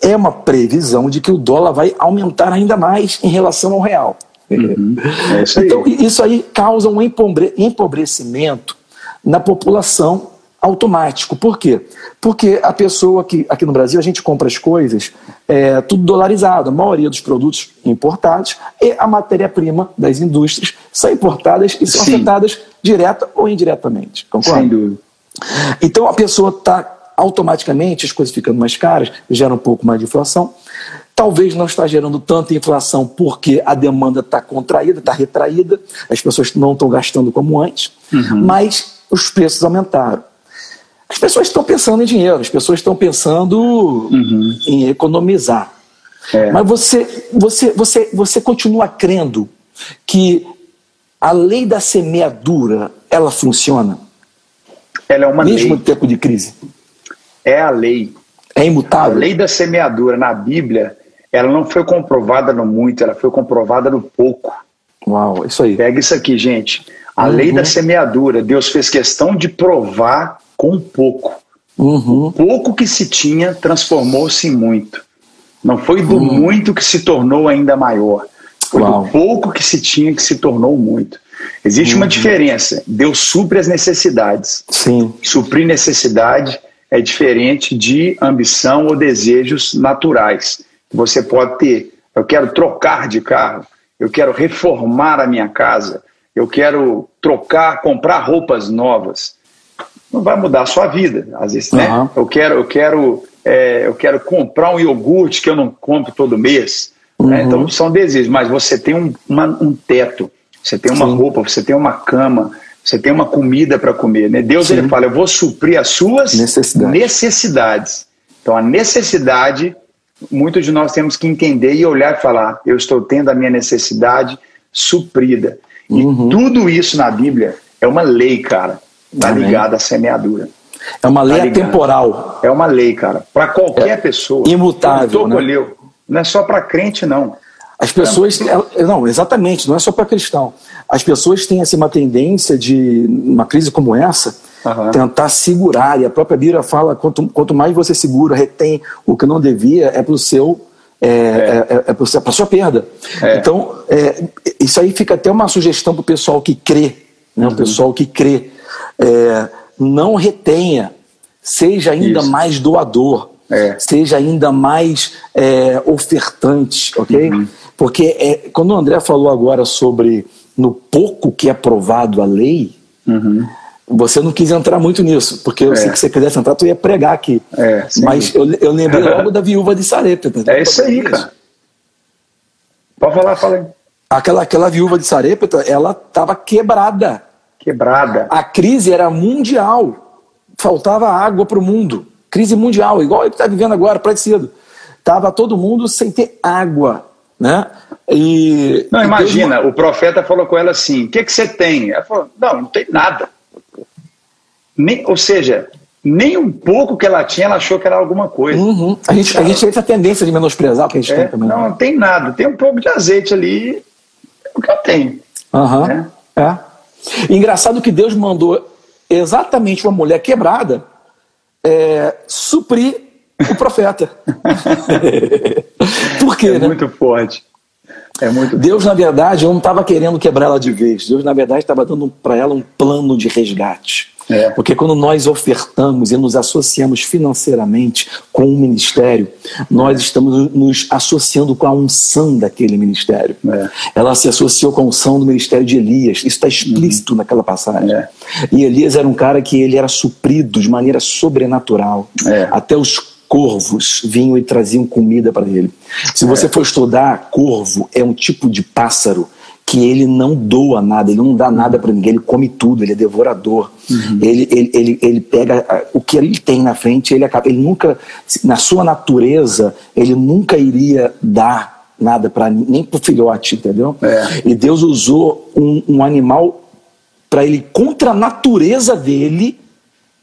é uma previsão de que o dólar vai aumentar ainda mais em relação ao real. Uhum. É isso então, isso aí causa um empobrecimento na população automático. Por quê? Porque a pessoa que aqui no Brasil a gente compra as coisas é, tudo dolarizado, a maioria dos produtos importados e a matéria-prima das indústrias são importadas e são Sim. afetadas direta ou indiretamente. Concorda? Sem dúvida. Então a pessoa está automaticamente, as coisas ficando mais caras, gera um pouco mais de inflação. Talvez não está gerando tanta inflação porque a demanda está contraída, está retraída, as pessoas não estão gastando como antes, uhum. mas os preços aumentaram. As pessoas estão pensando em dinheiro, as pessoas estão pensando uhum. em economizar. É. Mas você, você, você, você continua crendo que a lei da semeadura ela funciona? Ela é uma Mesmo lei. No tempo de crise? É a lei. É imutável? A lei da semeadura na Bíblia, ela não foi comprovada no muito, ela foi comprovada no pouco. Uau, isso aí. Pega isso aqui, gente. A uhum. lei da semeadura, Deus fez questão de provar com pouco. Uhum. O pouco que se tinha transformou-se em muito. Não foi do uhum. muito que se tornou ainda maior. Foi Uau. do pouco que se tinha que se tornou muito. Existe uhum. uma diferença. Deus supre as necessidades. Sim. Suprir necessidade é diferente de ambição ou desejos naturais. Você pode ter. Eu quero trocar de carro. Eu quero reformar a minha casa. Eu quero trocar, comprar roupas novas não vai mudar a sua vida. Às vezes, né? Uhum. Eu quero, eu quero, é, eu quero comprar um iogurte que eu não compro todo mês. Né? Uhum. Né? Então são desejos, mas você tem um, uma, um teto, você tem uma Sim. roupa, você tem uma cama, você tem uma comida para comer. Né? Deus Sim. ele fala, eu vou suprir as suas necessidades. necessidades. Então a necessidade, muitos de nós temos que entender e olhar e falar, eu estou tendo a minha necessidade suprida. Uhum. E tudo isso na Bíblia é uma lei, cara. Está ligado à semeadura. É uma lei tá atemporal. É uma lei, cara. Para qualquer é pessoa. Imutável. Né? Colheu. Não é só para crente, não. As pessoas. É, não, exatamente, não é só para cristão. As pessoas têm assim, uma tendência de, uma crise como essa, uhum. tentar segurar. E a própria Bíblia fala: quanto, quanto mais você segura, retém o que não devia, é para o seu. É, é. é, é, é para sua perda. É. Então, é, isso aí fica até uma sugestão para o pessoal que crê, né? Uhum. o pessoal que crê é, não retenha, seja ainda Isso. mais doador, é. seja ainda mais é, ofertante, ok? Uhum. Porque é, quando o André falou agora sobre no pouco que é aprovado a lei, uhum. você não quis entrar muito nisso, porque eu sei é. que você quisesse entrar, tu ia pregar aqui. É, Mas eu, eu lembrei (laughs) logo da viúva de Sarepta. É isso aí, cara. Pode falar, fala aí. Aquela, aquela viúva de Sarepta, ela estava quebrada quebrada. A crise era mundial. Faltava água para o mundo. Crise mundial, igual ele está vivendo agora, parecido. Tava todo mundo sem ter água, né? E, não, imagina, o profeta falou com ela assim: o que, que você tem? Ela falou: não, não tem nada. Nem, ou seja, nem um pouco que ela tinha, ela achou que era alguma coisa. Uhum. A, gente, a gente tem essa tendência de menosprezar o que a gente é, tem também. Não, não tem nada. Tem um pouco de azeite ali, é o que eu tenho. Uhum. Né? É. Engraçado que Deus mandou exatamente uma mulher quebrada é, suprir o profeta. (laughs) Por quê, é né? muito forte. É muito Deus, na verdade, não estava querendo quebrar ela de vez. Deus, na verdade, estava dando para ela um plano de resgate. É. Porque quando nós ofertamos e nos associamos financeiramente com um ministério, nós estamos nos associando com a unção daquele ministério. É. Ela se associou com a unção do ministério de Elias. Isso está explícito uhum. naquela passagem. É. E Elias era um cara que ele era suprido de maneira sobrenatural. É. Até os corvos vinham e traziam comida para ele. Se você for estudar, corvo é um tipo de pássaro que ele não doa nada, ele não dá nada para ninguém, ele come tudo, ele é devorador. Uhum. Ele, ele, ele, ele pega o que ele tem na frente, ele acaba, ele nunca, na sua natureza, ele nunca iria dar nada para nem para o filhote, entendeu? É. E Deus usou um, um animal para ele contra a natureza dele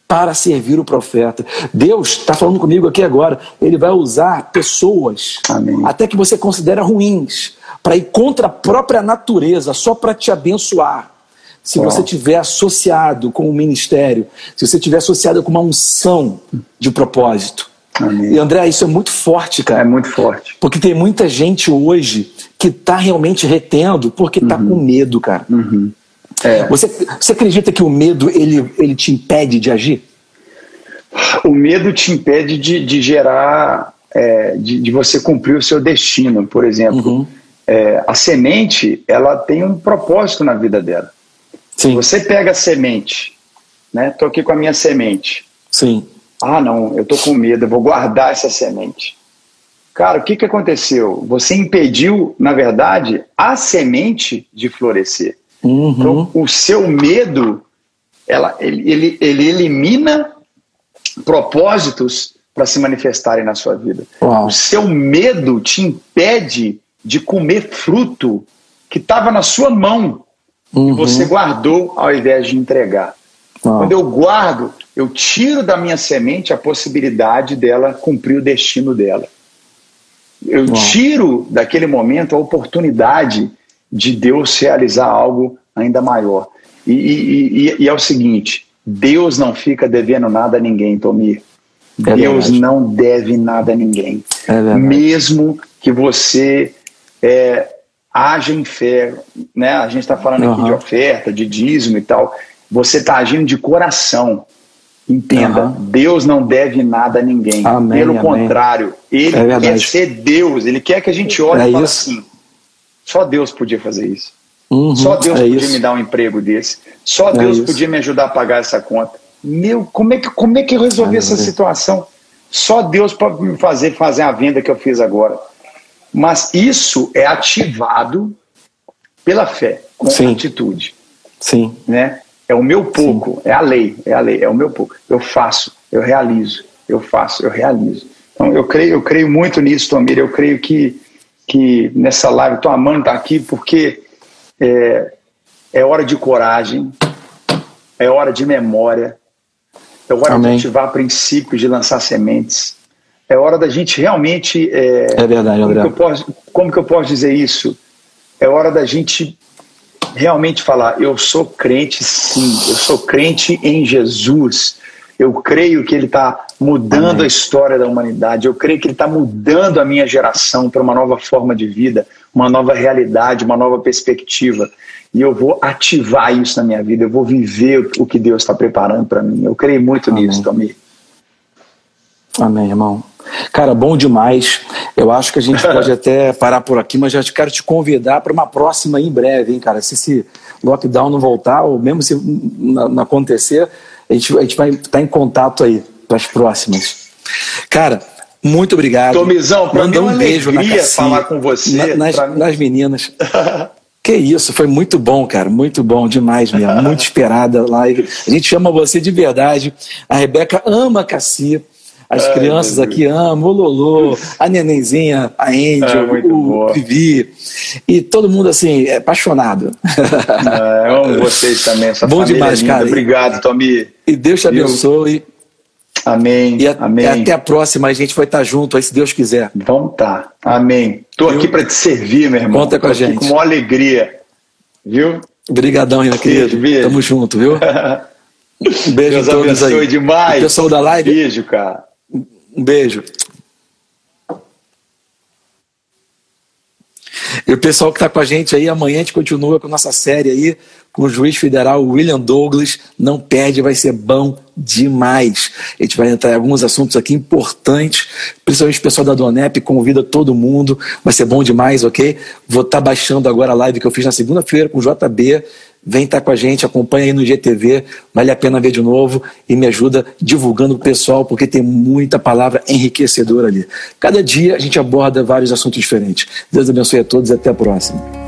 para servir o profeta. Deus está falando comigo aqui agora. Ele vai usar pessoas, Amém. até que você considera ruins, para ir contra a própria natureza, só para te abençoar. Se você tiver associado com o ministério, se você tiver associado com uma unção de propósito. Amém. E André, isso é muito forte, cara. É muito forte. Porque tem muita gente hoje que está realmente retendo porque está uhum. com medo, cara. Uhum. É. Você, você acredita que o medo ele, ele te impede de agir? O medo te impede de, de gerar, é, de, de, você cumprir o seu destino, por exemplo. Uhum. É, a semente, ela tem um propósito na vida dela. Sim. Você pega a semente, né? Tô aqui com a minha semente. Sim. Ah, não, eu tô com medo, eu vou guardar essa semente. Cara, o que, que aconteceu? Você impediu, na verdade, a semente de florescer. Uhum. Então, o seu medo, ela, ele, ele, ele elimina propósitos para se manifestarem na sua vida. Uau. O seu medo te impede de comer fruto que estava na sua mão uhum. que você guardou ao invés de entregar. Uau. Quando eu guardo, eu tiro da minha semente a possibilidade dela cumprir o destino dela. Eu Uau. tiro daquele momento a oportunidade de Deus realizar algo ainda maior. E, e, e, e é o seguinte: Deus não fica devendo nada a ninguém, Tomir. É Deus verdade. não deve nada a ninguém. É Mesmo que você é, haja em fé, né? a gente está falando uhum. aqui de oferta, de dízimo e tal, você está agindo de coração. Entenda, uhum. Deus não deve nada a ninguém. Amém, Pelo amém. contrário, Ele é quer ser Deus, Ele quer que a gente olhe é e fale assim: só Deus podia fazer isso. Uhum, Só Deus é podia isso. me dar um emprego desse. Só é Deus podia me ajudar a pagar essa conta. Meu, como é que, como é que eu resolvi ah, essa situação? Só Deus pode me fazer fazer a venda que eu fiz agora. Mas isso é ativado pela fé, com Sim. atitude. Sim. Né? É o meu pouco, Sim. é a lei, é a lei, é o meu pouco. Eu faço, eu realizo, eu faço, eu realizo. Então eu creio, eu creio muito nisso, Tomir. Eu creio que, que nessa live, tua mãe está aqui porque é, é hora de coragem, é hora de memória, é hora Amém. de ativar princípios, de lançar sementes. É hora da gente realmente. É, é verdade, como que, eu posso, como que eu posso dizer isso? É hora da gente realmente falar: eu sou crente, sim, eu sou crente em Jesus. Eu creio que ele está mudando Amém. a história da humanidade. Eu creio que ele está mudando a minha geração para uma nova forma de vida, uma nova realidade, uma nova perspectiva. E eu vou ativar isso na minha vida. Eu vou viver o que Deus está preparando para mim. Eu creio muito Amém. nisso, Tommy. Amém, irmão. Cara, bom demais. Eu acho que a gente pode (laughs) até parar por aqui, mas já quero te convidar para uma próxima em breve, hein, cara? Se esse lockdown não voltar, ou mesmo se não acontecer, a gente, a gente vai estar em contato aí para as próximas. Cara, muito obrigado. Tomizão, para mim é um beijo na Cassia, falar com você. Na, nas, nas meninas. (laughs) Que isso, foi muito bom, cara, muito bom, demais mesmo, muito (laughs) esperada live. A gente chama você de verdade. A Rebeca ama a Cassia. As Ai, crianças aqui amam, o Lolo, a nenenzinha, a Angel, é, o Vivi. E todo mundo, assim, é apaixonado. É, eu amo vocês também, essa Bom demais, linda. cara. Obrigado, Tomi. E Deus te abençoe. Amém. E, a, Amém. e até a próxima, a gente vai estar junto aí, se Deus quiser. Vamos tá. Amém. Estou aqui para te servir, meu irmão. Conta com Tô a gente. Com uma alegria. Viu? Obrigadão, meu querido. Beijo. Tamo junto, viu? (laughs) Um beijo Deus a todos abençoe aí. demais. O pessoal da live. Beijo, cara. Um beijo. E o pessoal que está com a gente aí, amanhã a gente continua com a nossa série aí, com o juiz federal William Douglas. Não perde, vai ser bom demais. A gente vai entrar em alguns assuntos aqui importantes, principalmente o pessoal da Donep, convida todo mundo, vai ser bom demais, ok? Vou estar tá baixando agora a live que eu fiz na segunda-feira com o JB Vem estar tá com a gente, acompanha aí no GTV, vale a pena ver de novo e me ajuda divulgando o pessoal, porque tem muita palavra enriquecedora ali. Cada dia a gente aborda vários assuntos diferentes. Deus abençoe a todos e até a próxima.